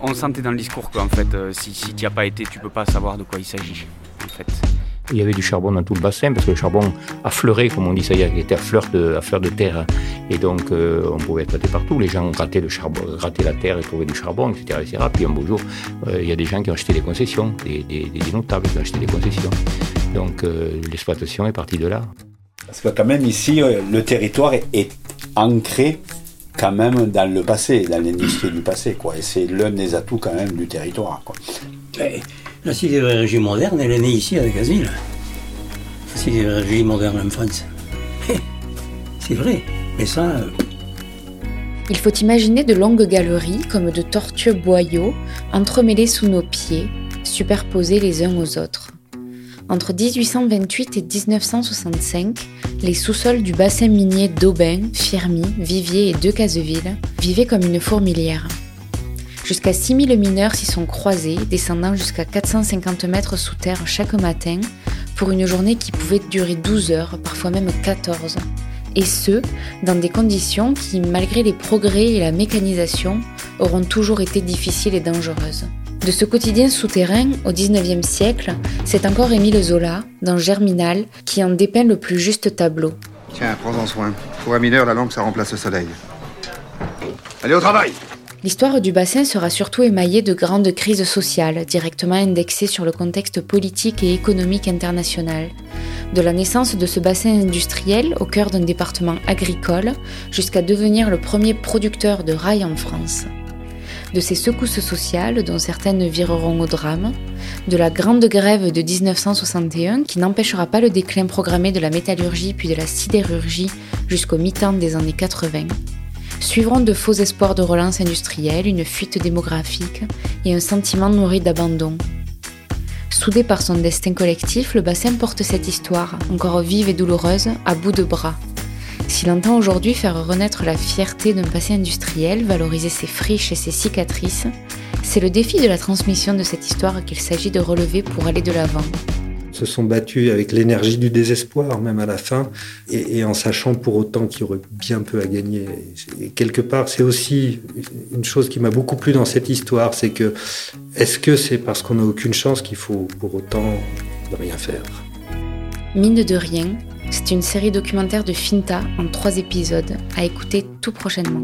On sentait dans le discours qu'en fait, euh, si, si tu n'y as pas été, tu peux pas savoir de quoi il s'agit. En fait. Il y avait du charbon dans tout le bassin parce que le charbon affleurait, comme on dit, ça y est, il était à fleur de, à fleur de terre. Et donc, euh, on pouvait être partout. Les gens grattaient, le charbon, grattaient la terre et trouvaient du charbon, etc. etc. Puis un beau jour, euh, il y a des gens qui ont acheté des concessions, des, des, des notables qui ont acheté des concessions. Donc, euh, l'exploitation est partie de là. Parce que quand même ici, le territoire est ancré quand même dans le passé, dans l'industrie du passé, quoi. Et c'est l'un des atouts quand même du territoire, quoi. La sidérurgie moderne, elle est née ici avec Asile. La sidérurgie moderne en France. C'est vrai, mais ça. Euh, Il faut imaginer de longues galeries comme de tortueux boyaux entremêlés sous nos pieds, superposés les uns aux autres. Entre 1828 et 1965, les sous-sols du bassin minier d'Aubin, Firmy, Vivier et Decazeville vivaient comme une fourmilière. Jusqu'à 6000 mineurs s'y sont croisés, descendant jusqu'à 450 mètres sous terre chaque matin, pour une journée qui pouvait durer 12 heures, parfois même 14. Et ce, dans des conditions qui, malgré les progrès et la mécanisation, auront toujours été difficiles et dangereuses. De ce quotidien souterrain au XIXe siècle, c'est encore Émile Zola, dans Germinal, qui en dépeint le plus juste tableau. Tiens, prends-en soin. Pour un mineur, la lampe, ça remplace le soleil. Allez au travail L'histoire du bassin sera surtout émaillée de grandes crises sociales, directement indexées sur le contexte politique et économique international. De la naissance de ce bassin industriel au cœur d'un département agricole, jusqu'à devenir le premier producteur de rails en France de ces secousses sociales dont certaines vireront au drame, de la grande grève de 1961 qui n'empêchera pas le déclin programmé de la métallurgie puis de la sidérurgie jusqu'au mi-temps des années 80, suivront de faux espoirs de relance industrielle, une fuite démographique et un sentiment nourri d'abandon. Soudé par son destin collectif, le bassin porte cette histoire, encore vive et douloureuse, à bout de bras. S'il entend aujourd'hui faire renaître la fierté d'un passé industriel, valoriser ses friches et ses cicatrices, c'est le défi de la transmission de cette histoire qu'il s'agit de relever pour aller de l'avant. Se sont battus avec l'énergie du désespoir, même à la fin, et, en sachant pour autant qu'il y aurait bien peu à gagner. Et quelque part, c'est aussi une chose qui m'a beaucoup plu dans cette histoire, c'est que est-ce que c'est parce qu'on n'a aucune chance qu'il faut pour autant ne rien faire? Mine de rien, c'est une série documentaire de Finta en trois épisodes à écouter tout prochainement.